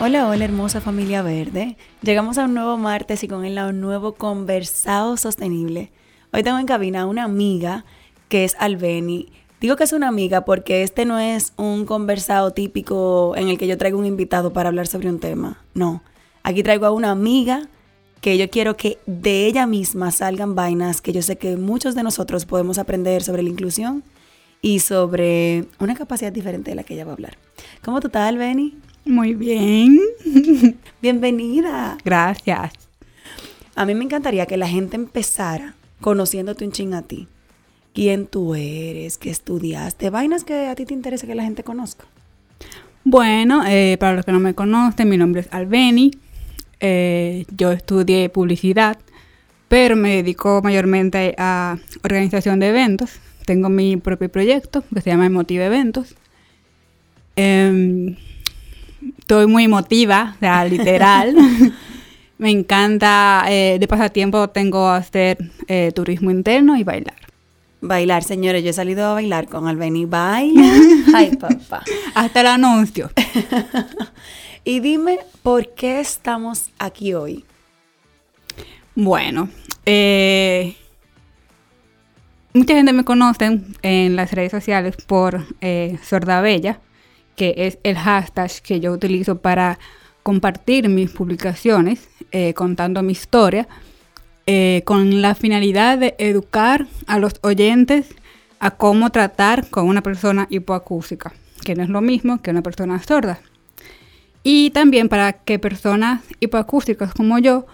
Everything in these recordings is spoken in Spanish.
Hola, hola hermosa familia verde. Llegamos a un nuevo martes y con él a un nuevo conversado sostenible. Hoy tengo en cabina a una amiga que es Albeni. Digo que es una amiga porque este no es un conversado típico en el que yo traigo un invitado para hablar sobre un tema. No, aquí traigo a una amiga que yo quiero que de ella misma salgan vainas que yo sé que muchos de nosotros podemos aprender sobre la inclusión y sobre una capacidad diferente de la que ella va a hablar. ¿Cómo tú estás, Albeni? Muy bien. Bienvenida. Gracias. A mí me encantaría que la gente empezara conociéndote un ching a ti. ¿Quién tú eres? ¿Qué estudiaste? Vainas que a ti te interesa que la gente conozca. Bueno, eh, para los que no me conocen, mi nombre es Albeni. Eh, yo estudié publicidad, pero me dedico mayormente a organización de eventos. Tengo mi propio proyecto que se llama Emotive Eventos. Em, estoy muy emotiva, o sea, literal. Me encanta, eh, de pasatiempo tengo hacer eh, turismo interno y bailar. Bailar, señores, yo he salido a bailar con Albeni Baila. Ay, papá. Hasta el anuncio. y dime, ¿por qué estamos aquí hoy? Bueno, eh, mucha gente me conoce en las redes sociales por eh, Sorda Bella que es el hashtag que yo utilizo para compartir mis publicaciones eh, contando mi historia, eh, con la finalidad de educar a los oyentes a cómo tratar con una persona hipoacústica, que no es lo mismo que una persona sorda. Y también para que personas hipoacústicas como yo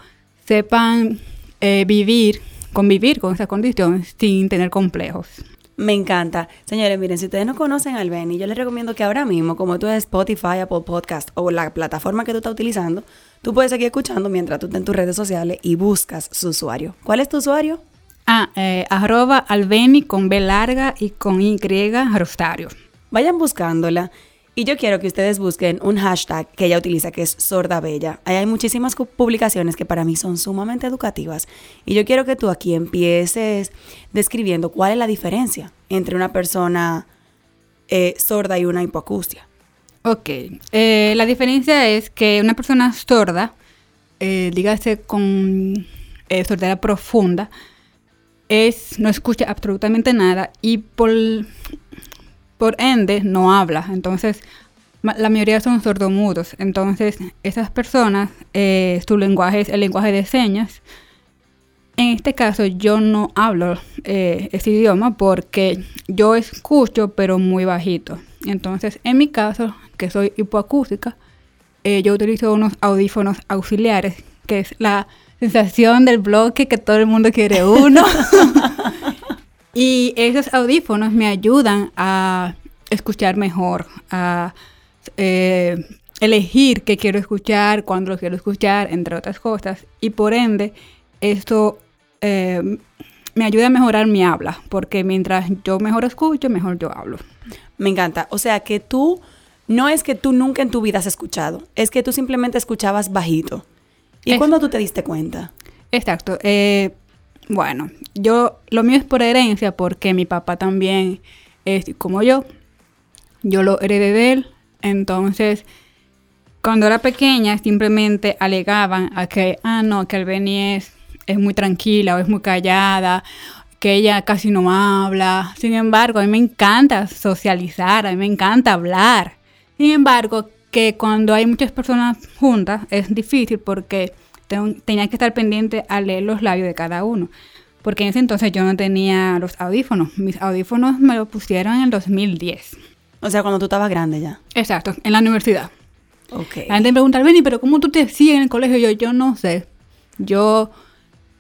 sepan eh, vivir, convivir con esa condición sin tener complejos. Me encanta. Señores, miren, si ustedes no conocen al Benny, yo les recomiendo que ahora mismo, como tú es Spotify, Apple Podcast o la plataforma que tú estás utilizando, tú puedes seguir escuchando mientras tú estás en tus redes sociales y buscas su usuario. ¿Cuál es tu usuario? Ah, eh, arroba albeni con B larga y con Y rostario. Vayan buscándola y yo quiero que ustedes busquen un hashtag que ella utiliza, que es Sorda Bella. Ahí hay muchísimas publicaciones que para mí son sumamente educativas. Y yo quiero que tú aquí empieces describiendo cuál es la diferencia entre una persona eh, sorda y una hipoacustia. Ok. Eh, la diferencia es que una persona sorda, eh, dígase con sordera profunda, es, no escucha absolutamente nada y por por ende no habla. Entonces, la mayoría son sordomudos. Entonces, esas personas, eh, su lenguaje es el lenguaje de señas. En este caso, yo no hablo eh, ese idioma porque yo escucho, pero muy bajito. Entonces, en mi caso, que soy hipoacústica, eh, yo utilizo unos audífonos auxiliares, que es la sensación del bloque que todo el mundo quiere uno. Y esos audífonos me ayudan a escuchar mejor, a eh, elegir qué quiero escuchar, cuándo lo quiero escuchar, entre otras cosas. Y por ende, esto eh, me ayuda a mejorar mi habla, porque mientras yo mejor escucho, mejor yo hablo. Me encanta. O sea que tú, no es que tú nunca en tu vida has escuchado, es que tú simplemente escuchabas bajito. ¿Y cuándo tú te diste cuenta? Exacto. Eh, bueno, yo lo mío es por herencia porque mi papá también es como yo. Yo lo heredé de él. Entonces, cuando era pequeña simplemente alegaban a que, ah, no, que Albeni es, es muy tranquila o es muy callada, que ella casi no habla. Sin embargo, a mí me encanta socializar, a mí me encanta hablar. Sin embargo, que cuando hay muchas personas juntas es difícil porque tenía que estar pendiente a leer los labios de cada uno. porque en ese entonces yo no tenía los audífonos. Mis audífonos me los pusieron en el 2010. O sea, cuando tú estabas grande ya. Exacto, en la universidad. Ok. La gente me pregunta, Benny, pero ¿cómo tú te sigues en el colegio? Yo, yo no sé. Yo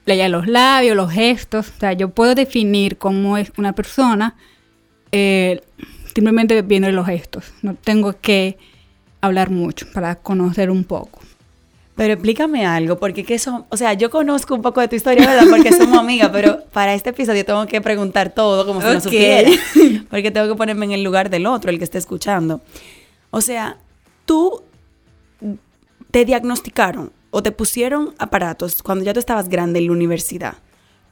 leía los labios, los gestos. O sea, yo puedo definir cómo es una persona eh, simplemente viendo los gestos. No tengo que hablar mucho para conocer un poco. Pero explícame algo, porque que eso, o sea, yo conozco un poco de tu historia, ¿verdad? Porque somos amigas, pero para este episodio tengo que preguntar todo como si no Ok. supiera, porque tengo que ponerme en el lugar del otro, el que esté escuchando. O sea, tú te diagnosticaron o te pusieron aparatos cuando ya tú estabas grande en la universidad.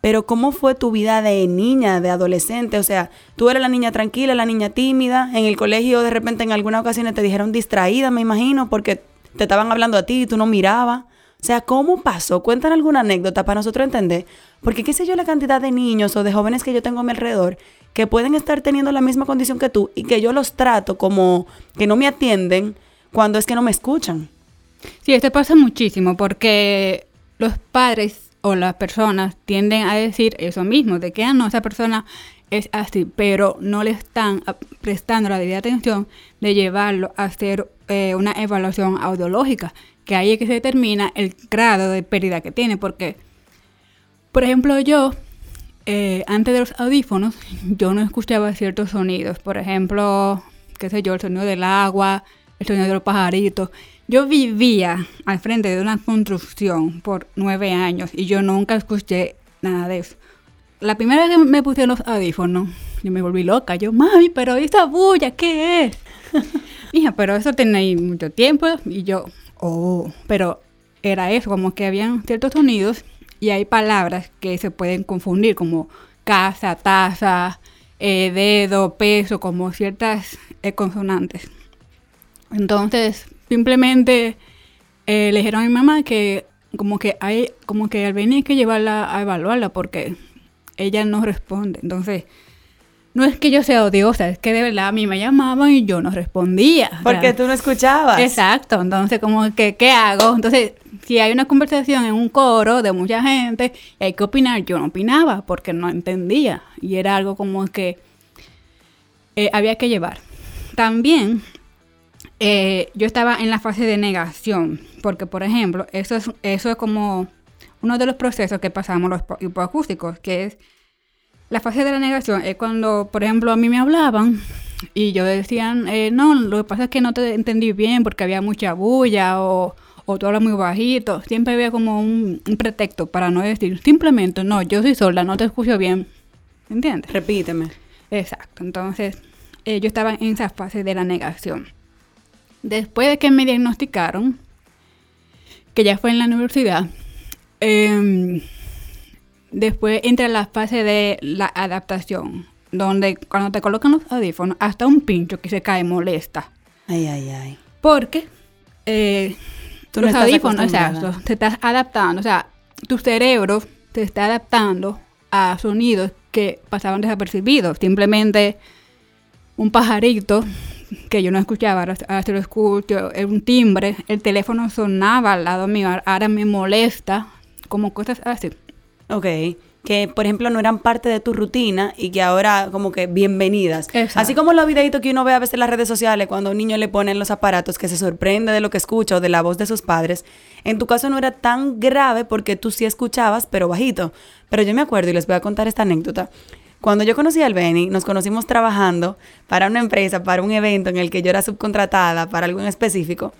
Pero ¿cómo fue tu vida de niña, de adolescente? O sea, tú eras la niña tranquila, la niña tímida. En el colegio de repente en alguna ocasión te dijeron distraída, me imagino, porque te estaban hablando a ti y tú no mirabas. O sea, ¿cómo pasó? Cuéntanos alguna anécdota para nosotros entender. Porque qué sé yo la cantidad de niños o de jóvenes que yo tengo a mi alrededor que pueden estar teniendo la misma condición que tú y que yo los trato como que no me atienden cuando es que no me escuchan. Sí, esto pasa muchísimo porque los padres o las personas tienden a decir eso mismo, de que ah, no, esa persona es así, pero no le están prestando la debida atención de llevarlo a hacer eh, una evaluación audiológica, que ahí es que se determina el grado de pérdida que tiene, porque, por ejemplo, yo, eh, antes de los audífonos, yo no escuchaba ciertos sonidos, por ejemplo, qué sé yo, el sonido del agua, el sonido de los pajaritos. Yo vivía al frente de una construcción por nueve años y yo nunca escuché nada de eso. La primera vez que me puse los audífonos, yo me volví loca. Yo, mami, pero esa bulla, ¿qué es? Hija, pero eso tiene ahí mucho tiempo. Y yo, oh, pero era eso, como que habían ciertos sonidos y hay palabras que se pueden confundir, como casa, taza, eh, dedo, peso, como ciertas eh, consonantes. Entonces, simplemente eh, le dijeron a mi mamá que como que hay, como que al venir hay que llevarla a evaluarla porque ella no responde. Entonces, no es que yo sea odiosa, es que de verdad a mí me llamaban y yo no respondía. Porque tú no escuchabas. Exacto, entonces como que, ¿qué hago? Entonces, si hay una conversación en un coro de mucha gente y hay que opinar, yo no opinaba porque no entendía y era algo como que eh, había que llevar. También eh, yo estaba en la fase de negación, porque por ejemplo, eso es, eso es como uno de los procesos que pasamos los hipo- hipoacústicos, que es la fase de la negación es cuando, por ejemplo, a mí me hablaban y yo decían, eh, no, lo que pasa es que no te entendí bien porque había mucha bulla o, o tú hablas muy bajito. Siempre había como un, un pretexto para no decir, simplemente, no, yo soy sorda, no te escucho bien. ¿Entiendes? Repíteme. Exacto, entonces eh, yo estaba en esa fase de la negación. Después de que me diagnosticaron, que ya fue en la universidad, em, después entra la fase de la adaptación, donde cuando te colocan los audífonos, hasta un pincho que se cae molesta. Ay, ay, ay. Porque eh, Tú los audífonos, acostumbrada. exacto, te estás adaptando, o sea, tu cerebro te está adaptando a sonidos que pasaban desapercibidos. Simplemente un pajarito que yo no escuchaba, ahora, sí lo escucho, es un timbre, el teléfono sonaba al lado mío, ahora me molesta, como cosas así. Ok. Que, por ejemplo, no eran parte de tu rutina y que ahora como que bienvenidas. Exacto. Así como los videitos que uno ve a veces en las redes sociales cuando a un niño le ponen los aparatos que se sorprende de lo que escucha o de la voz de sus padres. En tu caso no era tan grave porque tú sí escuchabas, pero bajito. Pero yo me acuerdo y les voy a contar esta anécdota. Cuando yo conocí al Benny, nos conocimos trabajando para una empresa, para un evento en el que yo era subcontratada para algo en específico.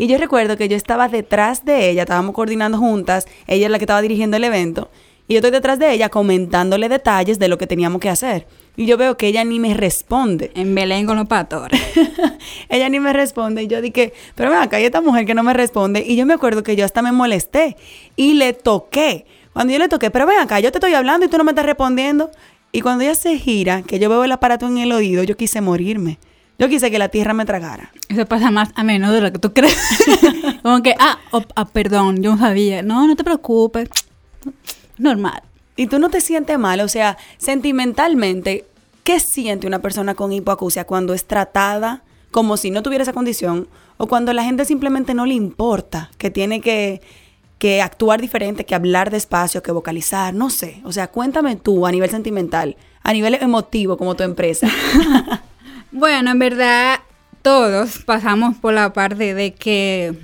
Y yo recuerdo que yo estaba detrás de ella, estábamos coordinando juntas, ella es la que estaba dirigiendo el evento, y yo estoy detrás de ella comentándole detalles de lo que teníamos que hacer. Y yo veo que ella ni me responde. En Belén con los pastores. ella ni me responde. Y yo dije, pero ven acá, hay esta mujer que no me responde. Y yo me acuerdo que yo hasta me molesté y le toqué. Cuando yo le toqué, pero ven acá, yo te estoy hablando y tú no me estás respondiendo. Y cuando ella se gira, que yo veo el aparato en el oído, yo quise morirme. Yo quise que la tierra me tragara. Eso pasa más a menudo de lo que tú crees. como que, ah, oh, ah, perdón, yo no sabía. No, no te preocupes. Normal. Y tú no te sientes mal, o sea, sentimentalmente, ¿qué siente una persona con hipoacusia cuando es tratada como si no tuviera esa condición o cuando la gente simplemente no le importa, que tiene que que actuar diferente, que hablar despacio, que vocalizar, no sé. O sea, cuéntame tú a nivel sentimental, a nivel emotivo como tu empresa. bueno, en verdad todos pasamos por la parte de que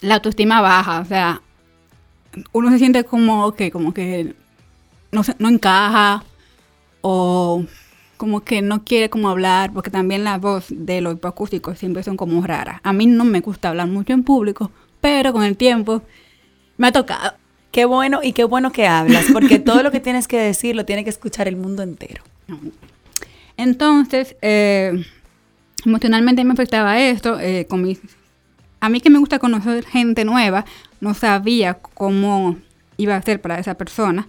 la autoestima baja, o sea, uno se siente como que, como que no, no encaja o como que no quiere como hablar, porque también la voz de los hipoacústicos siempre son como raras. A mí no me gusta hablar mucho en público, pero con el tiempo me ha tocado. Qué bueno y qué bueno que hablas, porque todo lo que tienes que decir lo tiene que escuchar el mundo entero. Entonces, eh, emocionalmente me afectaba esto. Eh, con mis, a mí que me gusta conocer gente nueva, no sabía cómo iba a ser para esa persona.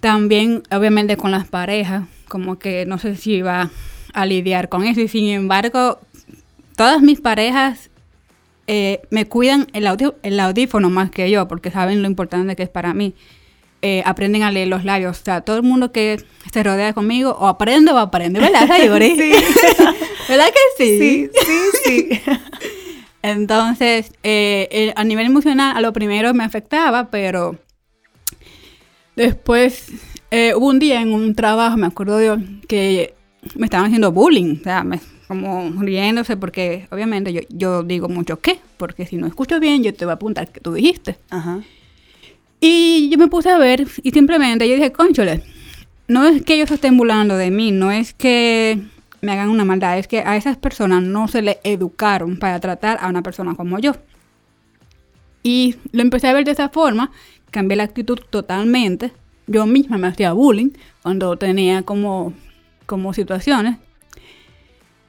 También, obviamente, con las parejas, como que no sé si iba a lidiar con eso. Y sin embargo, todas mis parejas eh, me cuidan el, audífono más que yo, porque saben lo importante que es para mí. Eh, aprenden a leer los labios. O sea, todo el mundo que se rodea conmigo o aprende o aprende, ¿verdad, sí. ¿Verdad que sí? Sí, sí, sí. Entonces, eh, a nivel emocional, a lo primero me afectaba, pero Después eh, hubo un día en un trabajo, me acuerdo de que me estaban haciendo bullying, o sea, como riéndose, porque obviamente yo, yo digo mucho qué, porque si no escucho bien, yo te voy a apuntar que tú dijiste. Ajá. Y yo me puse a ver y simplemente yo dije, conchole, no es que ellos estén burlando de mí, no es que me hagan una maldad, es que a esas personas no se les educaron para tratar a una persona como yo. Y lo empecé a ver de esa forma cambié la actitud totalmente. Yo misma me hacía bullying cuando tenía como, como situaciones.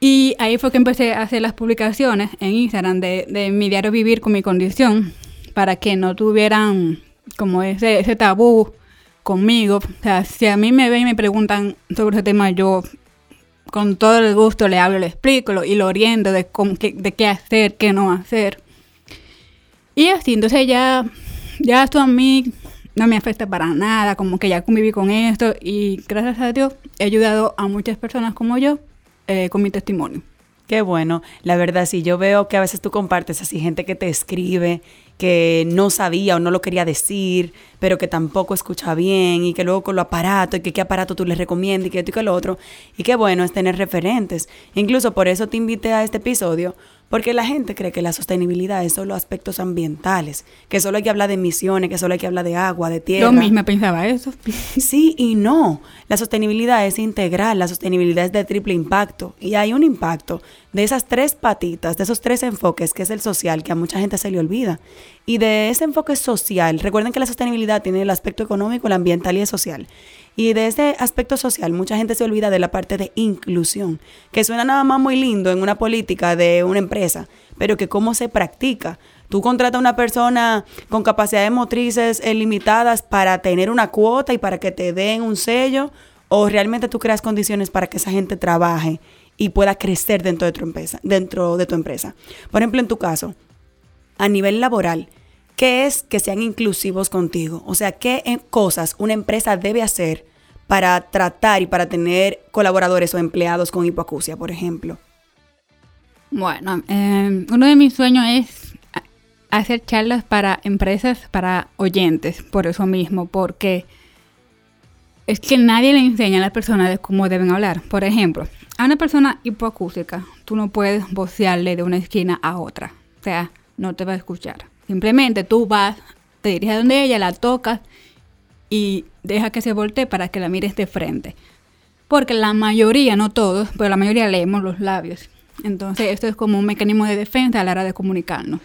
Y ahí fue que empecé a hacer las publicaciones en Instagram de, de mi diario vivir con mi condición para que no tuvieran como ese, ese tabú conmigo. O sea, si a mí me ven y me preguntan sobre ese tema, yo con todo el gusto le hablo, le explico y lo oriento de, qué, de qué hacer, qué no hacer. Y así, entonces ya ya esto a mí no me afecta para nada, como que ya conviví con esto y gracias a Dios he ayudado a muchas personas como yo eh, con mi testimonio. Qué bueno, la verdad sí, yo veo que a veces tú compartes así gente que te escribe, que no sabía o no lo quería decir, pero que tampoco escucha bien y que luego con lo aparato y que qué aparato tú les recomiendas y que esto y que lo otro. Y qué bueno es tener referentes. Incluso por eso te invité a este episodio, porque la gente cree que la sostenibilidad es solo aspectos ambientales, que solo hay que hablar de emisiones, que solo hay que hablar de agua, de tierra. Yo misma pensaba eso. Sí y no. La sostenibilidad es integral, la sostenibilidad es de triple impacto. Y hay un impacto de esas tres patitas, de esos tres enfoques, que es el social, que a mucha gente se le olvida. Y de ese enfoque social, recuerden que la sostenibilidad tiene el aspecto económico, el ambiental y el social. Y de ese aspecto social, mucha gente se olvida de la parte de inclusión, que suena nada más muy lindo en una política de una empresa, pero que cómo se practica. Tú contratas a una persona con capacidades motrices limitadas para tener una cuota y para que te den un sello, o realmente tú creas condiciones para que esa gente trabaje y pueda crecer dentro de tu empresa, dentro de tu empresa. Por ejemplo, en tu caso, a nivel laboral, ¿qué es que sean inclusivos contigo? O sea, ¿qué cosas una empresa debe hacer para tratar y para tener colaboradores o empleados con hipoacusia, por ejemplo? Bueno, em, uno de mis sueños es hacer charlas para empresas, para oyentes, por eso mismo, porque es que nadie le enseña a las personas de cómo deben hablar. Por ejemplo, a una persona hipoacústica, tú no puedes vocearle de una esquina a otra. O sea, no te va a escuchar. Simplemente tú vas, te diriges a donde ella, la tocas y deja que se voltee para que la mires de frente. Porque la mayoría, no todos, pero la mayoría leemos los labios. Entonces esto es como un mecanismo de defensa a la hora de comunicarnos.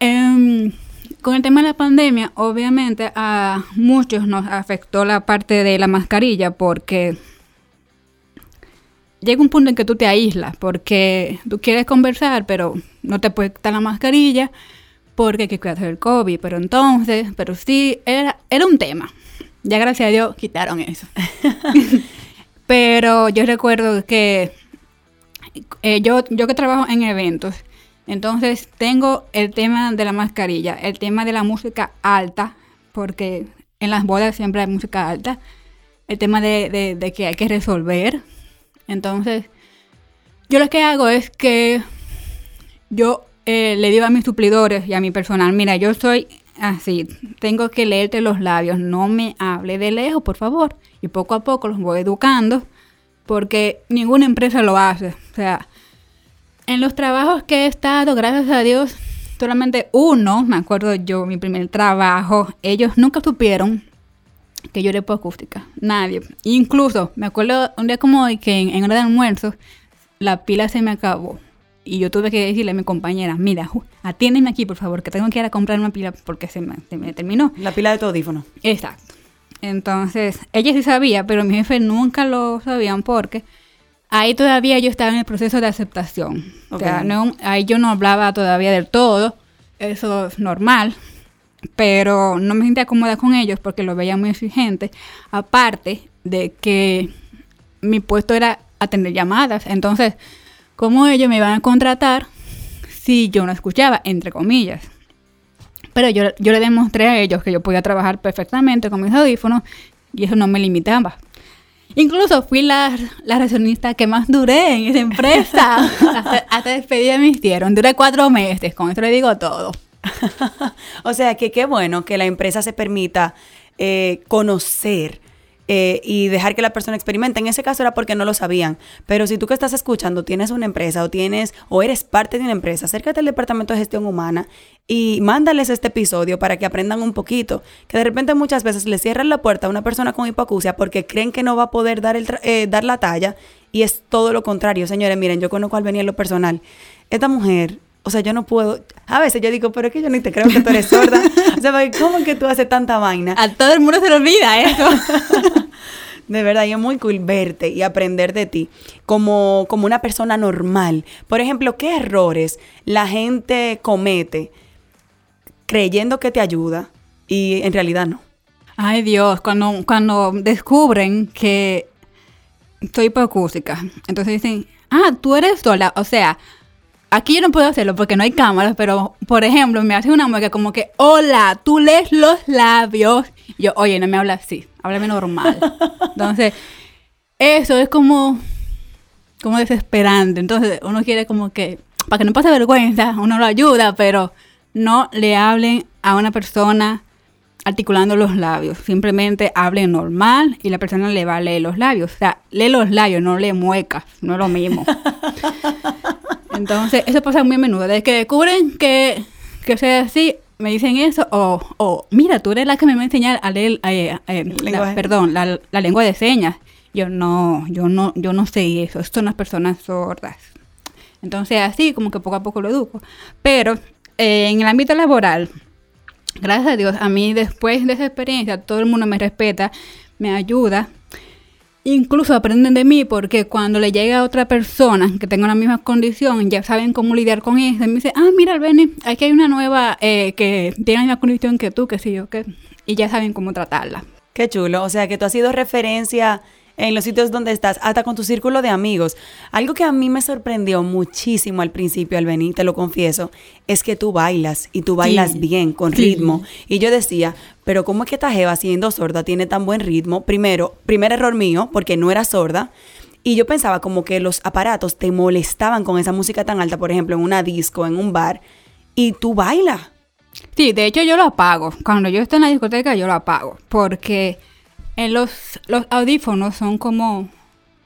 Em, con el tema de la pandemia, obviamente a muchos nos afectó la parte de la mascarilla porque llega un punto en que tú te aíslas porque tú quieres conversar, pero no te puedes quitar la mascarilla porque hay que cuidar del COVID. Pero entonces, pero sí, era, era un tema. Ya gracias a Dios quitaron eso. pero yo recuerdo que eh, yo, yo que trabajo en eventos, entonces tengo el tema de la mascarilla, el tema de la música alta, porque en las bodas siempre hay música alta, el tema de que hay que resolver entonces, yo lo que hago es que yo eh, le digo a mis suplidores y a mi personal, mira, yo soy así, tengo que leerte los labios, no me hable de lejos, por favor. Y poco a poco los voy educando, porque ninguna empresa lo hace. O sea, en los trabajos que he estado, gracias a Dios, solamente uno, me acuerdo yo, mi primer trabajo, ellos nunca supieron que yo era acústica. Nadie. Incluso, me acuerdo un día como hoy que en, hora de almuerzo, la pila se me acabó. Y yo tuve que decirle a mi compañera, mira, atiéndeme aquí, por favor, que tengo que ir a comprar una pila porque se me, terminó. La pila de tu audífono. Exacto. Entonces, ella sí sabía, pero mi jefe nunca lo sabían porque ahí todavía yo estaba en el proceso de aceptación. O sea, no, ahí yo no hablaba todavía del todo, eso es normal, pero no me sentía cómoda con ellos porque lo veía muy exigente. Aparte de que mi puesto era atender llamadas, entonces, ¿cómo ellos me iban a contratar si yo no escuchaba, entre comillas? Pero yo, yo le demostré a ellos que yo podía trabajar perfectamente con mis audífonos y eso no me limitaba. Incluso fui la, la que más duré en esa empresa. hasta, despedida me hicieron. Duré cuatro meses, con eso le digo todo. o sea que qué bueno que la empresa se permita eh, conocer eh, y dejar que la persona experimente. En ese caso era porque no lo sabían. Pero si tú que estás escuchando tienes una empresa o tienes o eres parte de una empresa, acércate al departamento de gestión humana y mándales este episodio para que aprendan un poquito. Que de repente muchas veces le cierran la puerta a una persona con hipoacusia porque creen que no va a poder dar, el eh, dar la talla y es todo lo contrario. Señores, miren, yo conozco al venir en lo personal. Esta mujer o sea, yo no puedo. A veces yo digo, pero es que yo ni te creo que tú eres sorda. o sea, ¿cómo es que tú haces tanta vaina? A todo el mundo se le olvida eso. de verdad, yo es muy cool verte y aprender de ti como, como una persona normal. Por ejemplo, ¿qué errores la gente comete creyendo que te ayuda y en realidad no? Ay Dios, cuando, cuando descubren que soy hipoacústica, entonces dicen, ah, tú eres sola. O sea, Aquí yo no puedo hacerlo porque no hay cámaras, pero por ejemplo, me hace una mueca como que, hola, tú lees los labios. yo, oye, no me hablas así, háblame normal. Entonces, eso es como, como desesperante. Entonces, uno quiere como que, para que no pase vergüenza, uno lo ayuda, pero no le hablen a una persona articulando los labios. Simplemente hablen normal y la persona le va a leer los labios. O sea, lee los labios, no le muecas, no es lo mismo. Entonces, eso pasa muy a menudo. Desde que descubren que, que sea así, me dicen eso, o, o mira, tú eres la que me va a enseñar a leer, eh, eh, la, perdón, la, la, lengua de señas. Yo no, yo no, yo no sé eso, son las personas sordas. Entonces, así como que poco a poco lo educo. Pero eh, en el ámbito laboral, gracias a Dios, a mí después de esa experiencia, todo el mundo me respeta, me ayuda Incluso aprenden de mí porque cuando le llega a otra persona que tenga la misma condición, ya saben cómo lidiar con eso. Y me dice, ah, mira, Benny, aquí hay una nueva eh, que tiene la misma condición que tú, que sí yo, que... Y ya saben cómo tratarla. Qué chulo. O sea, que tú has sido referencia en los sitios donde estás, hasta con tu círculo de amigos. Algo que a mí me sorprendió muchísimo al principio, al venir, te lo confieso, es que tú bailas y tú bailas bien, con ritmo. Y yo decía, pero ¿cómo es que esta Jeva siendo sorda tiene tan buen ritmo? Primero, primer error mío, porque no era sorda. Y yo pensaba como que los aparatos te molestaban con esa música tan alta, por ejemplo, en una disco, en un bar, y tú bailas. Sí, de hecho yo lo apago. Cuando yo estoy en la discoteca yo lo apago, porque en los, audífonos son como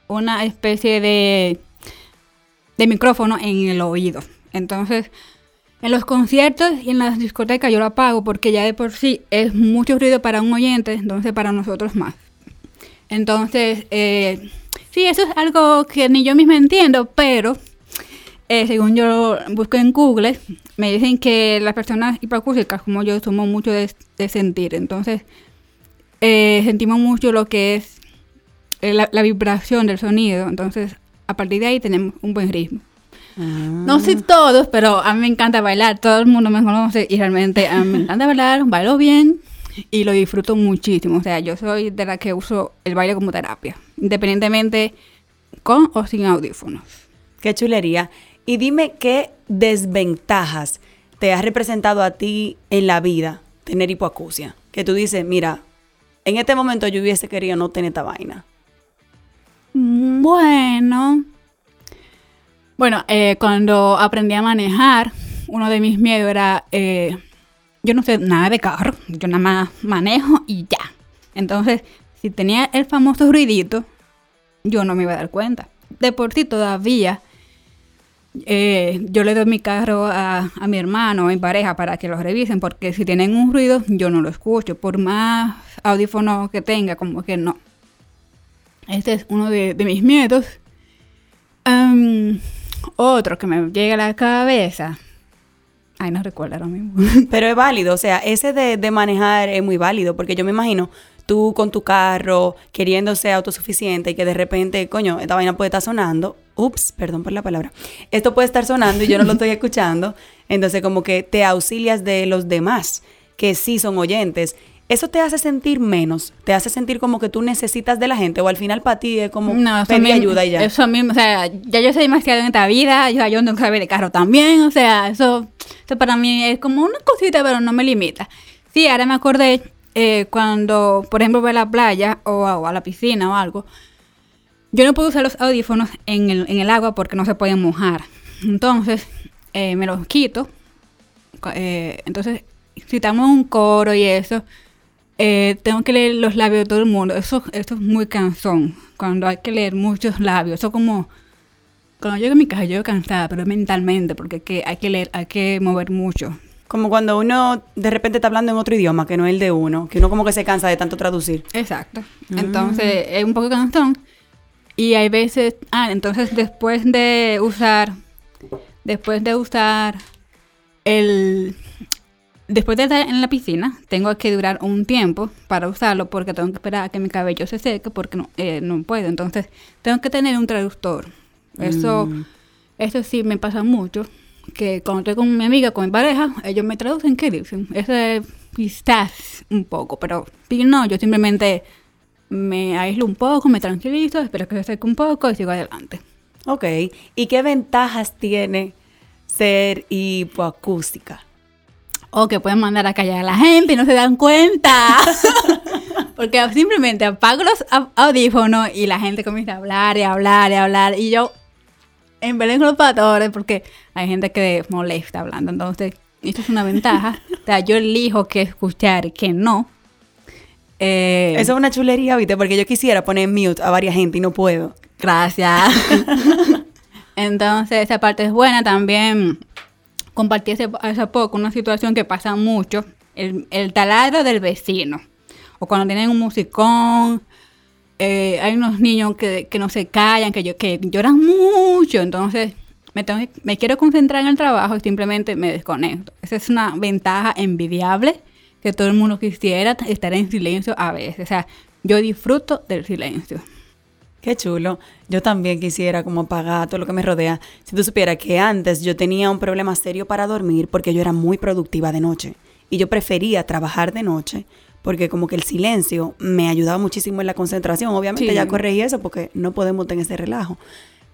una especie de, micrófono en el oído. Entonces, en los conciertos y en las discotecas yo lo apago porque ya de por sí es mucho ruido para un oyente, entonces para nosotros más. Entonces, eh, sí, eso es algo que ni yo misma entiendo, pero eh, según yo busco en Google, me dicen que las personas hipoacústicas como yo somos mucho de sentir. Entonces, eh, sentimos mucho lo que es eh, la, vibración del sonido. Entonces, a partir de ahí tenemos un buen ritmo. No sé ah. todos, pero a mí me encanta bailar. Todo el mundo me conoce y realmente a mí me encanta bailar, bailo bien y lo disfruto muchísimo. O sea, yo soy de la que uso el baile como terapia, independientemente con o sin audífonos. Qué chulería. Y dime qué desventajas te ha representado a ti en la vida tener hipoacusia. Que tú dices, mira, en este momento yo hubiese querido no tener esta vaina. Bueno. Bueno, eh, cuando aprendí a manejar, uno de mis miedos era, eh, yo no sé nada de carro, yo nada más manejo y ya. Entonces, si tenía el famoso ruidito, yo no me iba a dar cuenta. De por sí todavía, eh, yo le doy mi carro a, a, mi hermano o a mi pareja para que lo revisen, porque si tienen un ruido, yo no lo escucho. Por más audífono que tenga, como que no. Este es uno de, de mis miedos. Um, otro que me llega a la cabeza. Ay, no recuerdo ahora mismo. Pero es válido, o sea, ese de, de manejar es muy válido, porque yo me imagino tú con tu carro queriendo ser autosuficiente y que de repente, coño, esta vaina puede estar sonando. Ups, perdón por la palabra. Esto puede estar sonando y yo no lo estoy escuchando. Entonces, como que te auxilias de los demás que sí son oyentes. Eso te hace sentir menos, te hace sentir como que tú necesitas de la gente o al final para ti es como No, pedir mismo- ayuda y ya. Eso mismo, o sea, ya yo sé demasiado en esta vida, yo, yo no sabía de carro también, o sea, eso, eso para mí es como una cosita, pero no me limita. Sí, ahora me acordé eh, cuando, por ejemplo, voy a la playa o a, la piscina o algo, yo no puedo usar los audífonos en el, en el agua porque no se pueden mojar. Entonces, eh, me los quito. Eh, entonces, si estamos en un coro y eso, eh, tengo que leer los labios de todo el mundo. Eso, eso es muy cansón. Cuando hay que leer muchos labios. Eso como... Cuando llego a mi casa, yo cansada, pero mentalmente, porque hay que, hay que leer, hay que mover mucho. Como cuando uno de repente está hablando en otro idioma que no es el de uno, que uno como que se cansa de tanto traducir. Exacto. Entonces, es un poco cansón. Y hay veces... Ah, entonces después de usar... Después de usar el... Después de estar en la piscina, tengo que durar un tiempo para usarlo porque tengo que esperar a que mi cabello se seque porque no, eh, no puedo. Entonces, tengo que tener un traductor. Eso, eso sí me pasa mucho. Que cuando estoy con mi amiga, con mi pareja, ellos me traducen qué dicen. Eso es quizás un poco, pero no, yo simplemente me aíslo un poco, me tranquilizo, espero que se seque un poco y sigo adelante. Ok. ¿Y qué ventajas tiene ser hipoacústica? O que pueden mandar a callar a la gente y no se dan cuenta. Porque simplemente apago los au- audífonos y la gente comienza a hablar y hablar y hablar. Y yo en con los patores porque hay gente que molesta hablando. Entonces, esto es una ventaja. O sea, yo elijo qué escuchar y qué no. Eh, Eso es una chulería, ¿viste? Porque yo quisiera poner mute a varias gente y no puedo. Gracias. Entonces, esa parte es buena. También compartí hace, hace poco una situación que pasa mucho. El, el taladro del vecino. O cuando tienen un musicón. Eh, hay unos niños que, que no se callan, que, yo, lloran mucho. Entonces, me quiero concentrar en el trabajo y simplemente me desconecto. Esa es una ventaja envidiable que todo el mundo quisiera estar en silencio a veces. O sea, yo disfruto del silencio. Qué chulo. Yo también quisiera como apagar todo lo que me rodea. Si tú supieras que antes yo tenía un problema serio para dormir porque yo era muy productiva de noche. Y yo prefería trabajar de noche porque como que el silencio me ayudaba muchísimo en la concentración. Obviamente Sí. ya corregí eso porque no podemos tener ese relajo.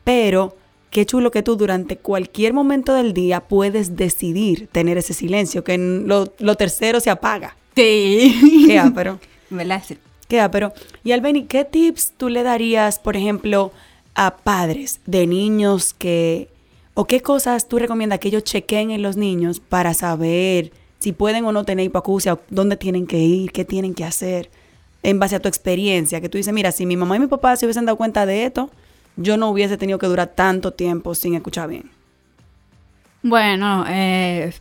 Pero qué chulo que tú durante cualquier momento del día puedes decidir tener ese silencio, que en lo, lo tercero se apaga. Sí. Qué ápero. ¿Verdad? Sí. Queda, pero, y Albeni, ¿qué tips tú le darías, por ejemplo, a padres de niños que, o qué cosas tú recomiendas que ellos chequen en los niños para saber si pueden o no tener hipoacusia, dónde tienen que ir, qué tienen que hacer, en base a tu experiencia? Que tú dices, mira, si mi mamá y mi papá se hubiesen dado cuenta de esto, yo no hubiese tenido que durar tanto tiempo sin escuchar bien. Bueno, eh,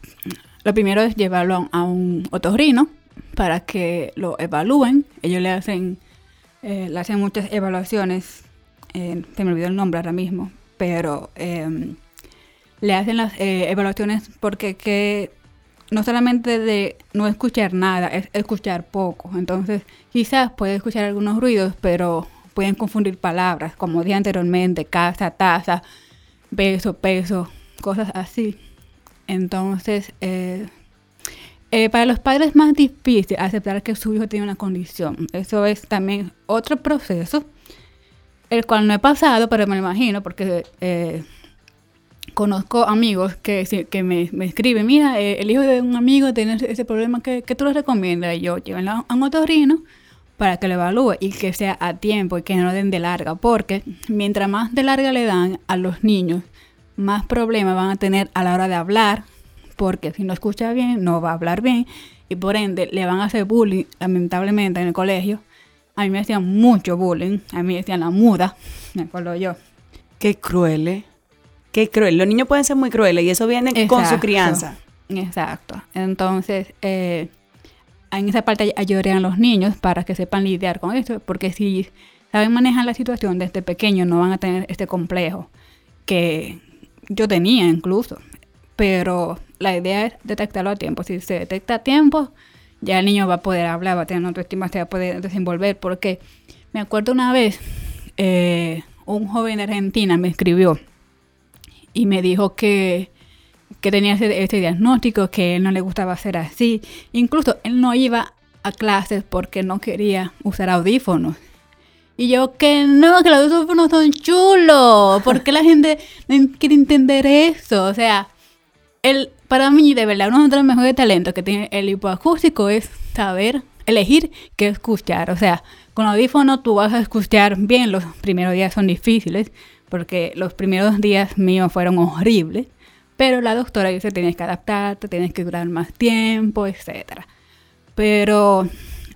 lo primero es llevarlo a un otorrino para que lo evalúen. Ellos le hacen, eh, le hacen muchas evaluaciones. eh, se me olvidó el nombre ahora mismo, pero eh, le hacen las evaluaciones porque que no solamente de no escuchar nada, es escuchar poco. Entonces, quizás puede escuchar algunos ruidos, pero pueden confundir palabras, como dije anteriormente, casa, taza, beso, peso, cosas así. Entonces, eh, eh, para los padres es más difícil aceptar que su hijo tiene una condición. Eso es también otro proceso, el cual no he pasado, pero me lo imagino, porque eh, conozco amigos que, que me, me escriben, mira, eh, el hijo de un amigo tiene ese, problema, que tú le recomiendas? Y yo, llévenlo a un otorrino para que lo evalúe y que sea a tiempo y que no den de larga, porque mientras más de larga le dan a los niños, más problemas van a tener a la hora de hablar, porque si no escucha bien, no va a hablar bien y por ende le van a hacer bullying, lamentablemente, en el colegio. A mí me hacían mucho bullying, a mí me decían la muda, me acuerdo yo. Qué cruel, ¿eh? Qué cruel. Los niños pueden ser muy crueles y eso viene con su crianza. Exacto. Entonces, eh, en esa parte ayudarían a los niños para que sepan lidiar con esto, porque si saben manejar la situación desde pequeño, no van a tener este complejo que yo tenía incluso. Pero la idea es detectarlo a tiempo. Si se detecta a tiempo, ya el niño va a poder hablar, va a tener autoestima, se va a poder desenvolver. Porque me acuerdo una vez, eh, un joven de Argentina me escribió y me dijo que, que tenía ese, ese diagnóstico, que él no le gustaba hacer así. Incluso él no iba a clases porque no quería usar audífonos. Y yo, que no, que los audífonos son chulos. ¿Por qué la gente quiere entender eso? O sea, el, para mí, de verdad, uno de los mejores talentos que tiene el hipoacústico es saber elegir qué escuchar. O sea, con audífono tú vas a escuchar bien. Los primeros días son difíciles porque los primeros días míos fueron horribles. Pero la doctora dice tienes que adaptarte, tienes que durar más tiempo, etcétera. Pero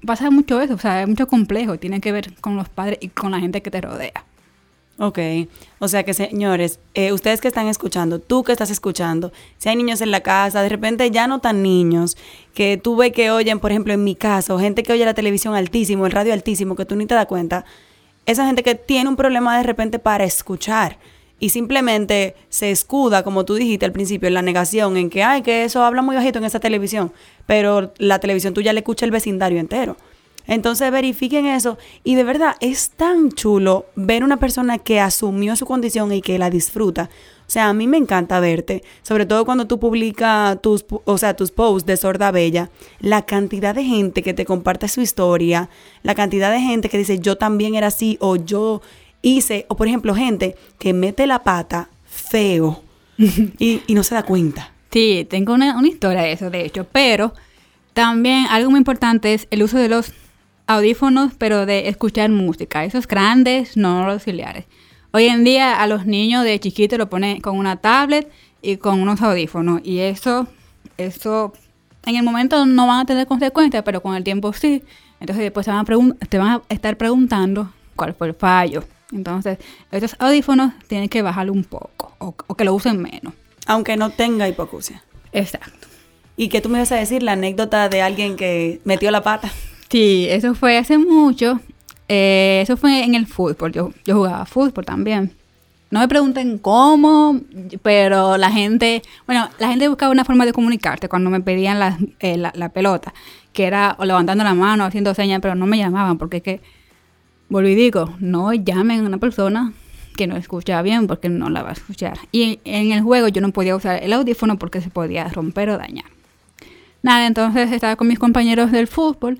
pasa mucho eso, o sea, es mucho complejo. Tiene que ver con los padres y con la gente que te rodea. Ok, o sea que señores, eh, ustedes que están escuchando, tú que estás escuchando, si hay niños en la casa, de repente ya no tan niños, que tú ves que oyen, por ejemplo, en mi caso, gente que oye la televisión altísimo, el radio altísimo, que tú ni te das cuenta, esa gente que tiene un problema de repente para escuchar y simplemente se escuda, como tú dijiste al principio, en la negación, en que, ay, que eso habla muy bajito en esa televisión, pero la televisión tuya le escucha el vecindario entero. Entonces verifiquen eso y de verdad es tan chulo ver una persona que asumió su condición y que la disfruta. O sea, a mí me encanta verte, sobre todo cuando tú publicas tus, o sea, tus posts de Sorda Bella, la cantidad de gente que te comparte su historia, la cantidad de gente que dice yo también era así o yo hice, o por ejemplo gente que mete la pata feo y, y no se da cuenta. Sí, tengo una, una historia de eso, de hecho, pero también algo muy importante es el uso de los audífonos, pero de escuchar música, esos grandes, no los auxiliares. Hoy en día a los niños de chiquitos lo ponen con una tablet y con unos audífonos y eso, eso en el momento no van a tener consecuencias, pero con el tiempo sí. Entonces después te van a, te van a estar preguntando cuál fue el fallo. Entonces, estos audífonos tienen que bajarlo un poco o, o que lo usen menos. Aunque no tenga hipoacusia. Exacto. ¿Y qué tú me ibas a decir? La anécdota de alguien que metió la pata. Sí, eso fue hace mucho. Eh, eso fue en el fútbol. Yo, yo jugaba fútbol también. No me pregunten cómo, pero la gente, bueno, la gente buscaba una forma de comunicarte cuando me pedían la, eh, la, la pelota, que era o levantando la mano, haciendo señas, pero no me llamaban, porque es que, volví y digo, no llamen a una persona que no escucha bien, porque no la va a escuchar. Y en el juego yo no podía usar el audífono porque se podía romper o dañar. Nada, entonces estaba con mis compañeros del fútbol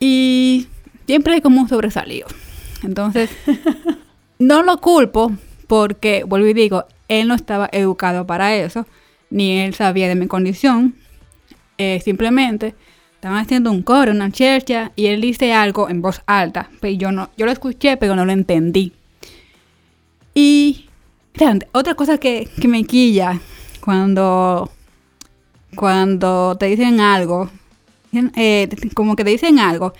y siempre hay como un sobresalido. Entonces, no lo culpo porque, vuelvo y digo, él no estaba educado para eso, ni él sabía de mi condición. Eh, simplemente estaban haciendo un coro, una chercha, y él dice algo en voz alta. Pero yo no, yo lo escuché, pero no lo entendí. Y realmente, otra cosa que, que me quilla cuando, cuando te dicen algo, eh, como que te dicen algo,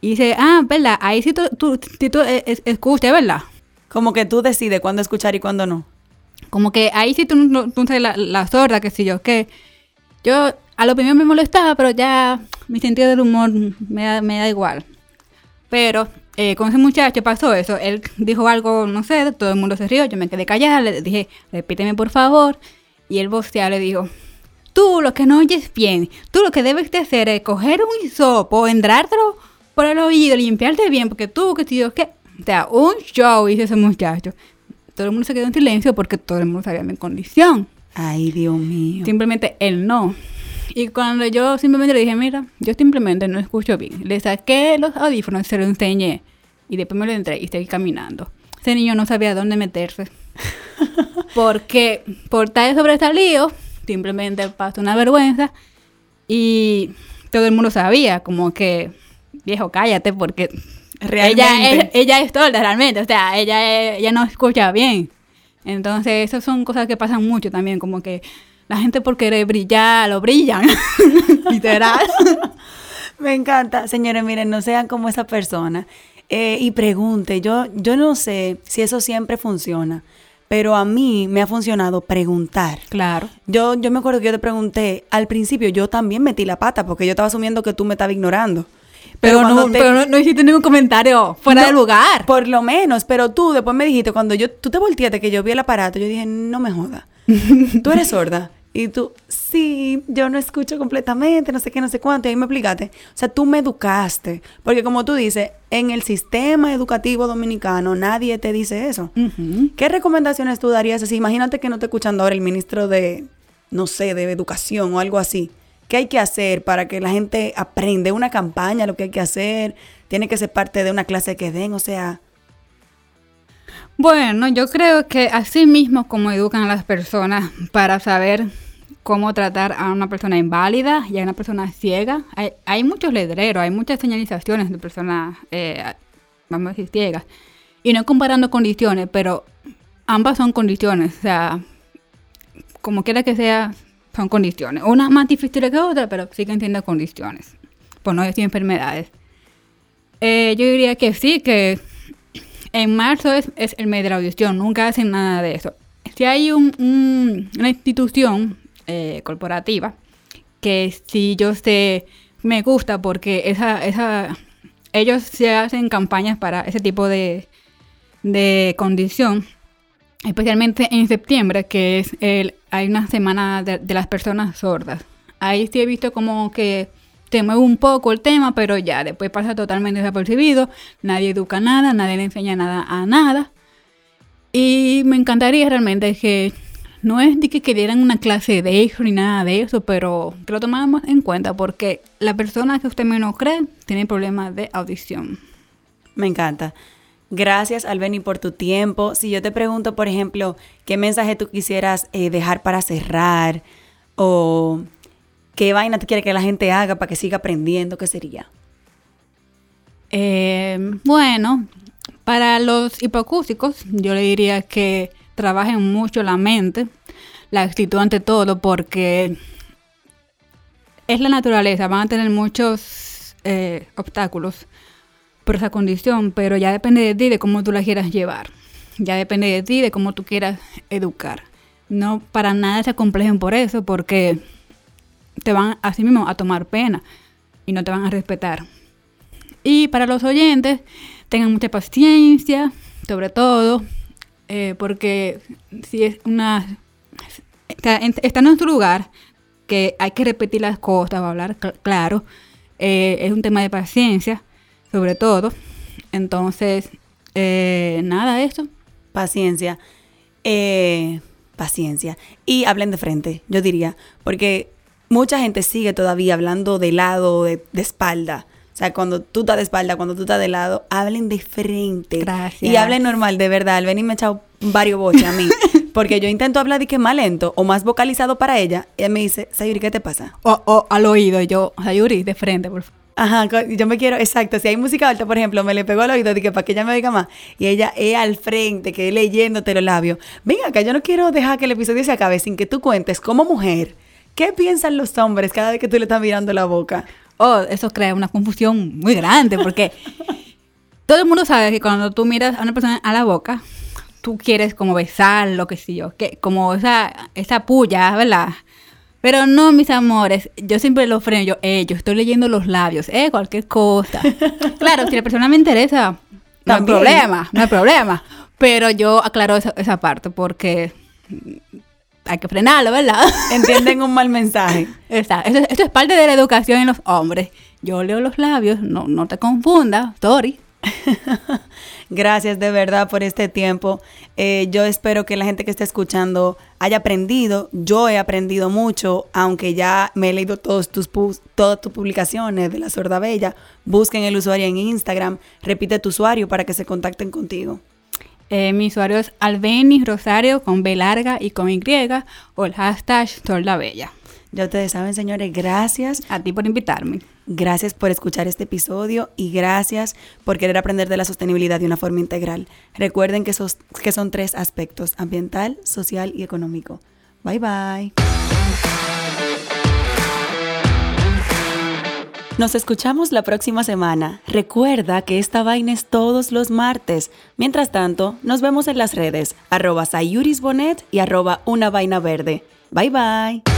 y dice, ah, ¿verdad? Ahí sí tú, tú, sí tú eh, es- escuchas, ¿verdad? Como que tú decides cuándo escuchar y cuándo no. Como que ahí sí tú, no- tú sabes la, la sorda, que si yo, que yo a lo primero me molestaba, pero ya mi sentido del humor me da, me da igual. Pero eh, con ese muchacho pasó eso, él dijo algo, no sé, todo el mundo se rió, yo me quedé callada, le dije, repíteme por favor, y él voceado le dijo, tú lo que no oyes bien, tú lo que debes de hacer es coger un hisopo, entrártelo por el oído, limpiarte bien, porque tú, que si yo, que, o sea, un show hizo ese muchacho. Todo el mundo se quedó en silencio porque todo el mundo sabía mi condición. Ay, Dios mío. Simplemente él no. Y cuando yo simplemente le dije, mira, yo simplemente no escucho bien. Le saqué los audífonos, se lo enseñé. Y después me lo entré y seguí caminando. Ese niño no sabía dónde meterse. Porque por estar sobresalido, simplemente pasó una vergüenza. Y todo el mundo sabía, como que, viejo, cállate, porque Realmente. ella es, ella es sorda realmente, o sea, ella, ella no escucha bien. Entonces, esas son cosas que pasan mucho también, como que la gente por querer brillar, lo brillan. Literal. Me encanta. Señores, miren, no sean como esa persona. Eh, y pregunte, yo, yo no sé si eso siempre funciona, pero a mí me ha funcionado preguntar. Claro. Yo, yo me acuerdo que yo te pregunté, al principio yo también metí la pata porque yo estaba asumiendo que tú me estabas ignorando. Pero, no, te- pero no, no hiciste ningún comentario fuera No, de lugar. Por lo menos, pero tú después me dijiste, cuando yo, tú te volteaste que yo vi el aparato, yo dije, no me jodas. tú eres sorda. Y tú, sí, yo no escucho completamente, no sé qué, no sé cuánto. Y ahí me explicaste. O sea, tú me educaste. Porque como tú dices, en el sistema educativo dominicano nadie te dice eso. ¿Qué recomendaciones tú darías así? Imagínate que no te escuchando ahora el ministro de, no sé, de educación o algo así. ¿Qué hay que hacer para que la gente aprenda? Una campaña, lo que hay que hacer. Tiene que ser parte de una clase que den, o sea, Bueno, yo creo que así mismo como educan a las personas para saber cómo tratar a una persona inválida y a una persona ciega, hay, muchos letreros, hay muchas señalizaciones de personas, eh, vamos a decir, ciegas. Y no comparando condiciones, pero ambas son condiciones, o sea, como quiera que sea, son condiciones. Una más difícil que otra, pero siguen siendo condiciones, por no decir enfermedades. Eh, yo diría que sí, que en marzo es, es el mes de la audición, nunca hacen nada de eso. Si hay un- un- una institución eh, corporativa que si yo sé, me gusta porque esa, esa, ellos se hacen campañas para ese tipo de, de condición, especialmente en septiembre, que es el, hay una semana de, de las personas sordas. Ahí sí he visto como que se mueve un poco el tema, pero ya después pasa totalmente desapercibido, nadie educa nada, nadie le enseña nada a nada. Y me encantaría realmente que no es de que querieran una clase de eso ni nada de eso, pero que lo tomáramos en cuenta porque la persona que usted menos cree tiene problemas de audición. Me encanta. Gracias, Albeni, por tu tiempo. Si yo te pregunto, por ejemplo, qué mensaje tú quisieras eh, dejar para cerrar o qué vaina tú quieres que la gente haga para que siga aprendiendo, ¿qué sería? Eh, bueno, para los hipocústicos, yo le diría que trabajen mucho la mente, la actitud ante todo, porque es la naturaleza, van a tener muchos eh, obstáculos por esa condición, pero ya depende de ti de cómo tú la quieras llevar. Ya depende de ti de cómo tú quieras educar. No para nada se complejen por eso, porque te van así mismo a tomar pena y no te van a respetar. Y para los oyentes, tengan mucha paciencia, sobre todo, eh, porque si es una... Está, en- nuestro lugar, que hay que repetir las cosas, va a hablar cl- claro, eh, es un tema de paciencia, sobre todo. Entonces, eh, nada, eso. Paciencia. Eh, paciencia. Y hablen de frente, yo diría. Porque mucha gente sigue todavía hablando de lado, de, de espalda. O sea, cuando tú estás de espalda, cuando tú estás de lado, hablen de frente. Gracias. Y hablen normal, de verdad. Al venir me ha echado varios boches a mí. Porque yo intento hablar de que más lento o más vocalizado para ella. Y ella me dice, Sayuri, ¿qué te pasa? O, o al oído, yo, Sayuri, de frente, por favor. Ajá, yo me quiero, exacto. Si hay música alta, por ejemplo, me le pegó al oído, dije, para que ella me oiga más. Y ella es al frente, que es leyéndote los labios. Venga acá, yo no quiero dejar que el episodio se acabe sin que tú cuentes, como mujer, ¿qué piensan los hombres cada vez que tú le estás mirando la boca? Oh, eso crea una confusión muy grande porque todo el mundo sabe que cuando tú miras a una persona a la boca, tú quieres como besarlo, que sé yo, que como esa, esa puya, ¿verdad? Pero no, mis amores, yo siempre lo freno, yo, eh, yo estoy leyendo los labios, eh, cualquier cosa. Claro, si la persona me interesa, no hay problema, no hay problema. Pero yo aclaro esa, esa parte porque hay que frenarlo, ¿verdad? ¿Entienden un mal mensaje? Eso, eso es parte de la educación en los hombres. Yo leo los labios, no, no te confundas, sorry. Gracias de verdad por este tiempo. Eh, yo espero que la gente que esté escuchando haya aprendido. Yo he aprendido mucho, aunque ya me he leído todos tus todas tus publicaciones de la sorda bella. Busquen el usuario en Instagram, repite tu usuario para que se contacten contigo. Eh, mi usuario es Albeni Rosario con B larga y con Y o el hashtag Bella. Ya ustedes saben, señores, gracias. A ti por invitarme. Gracias por escuchar este episodio y gracias por querer aprender de la sostenibilidad de una forma integral. Recuerden que, que son tres aspectos, ambiental, social y económico. Bye bye. Nos escuchamos la próxima semana. Recuerda que esta vaina es todos los martes. Mientras tanto, nos vemos en las redes arroba sayurisbonet y arroba una vaina verde. Bye bye.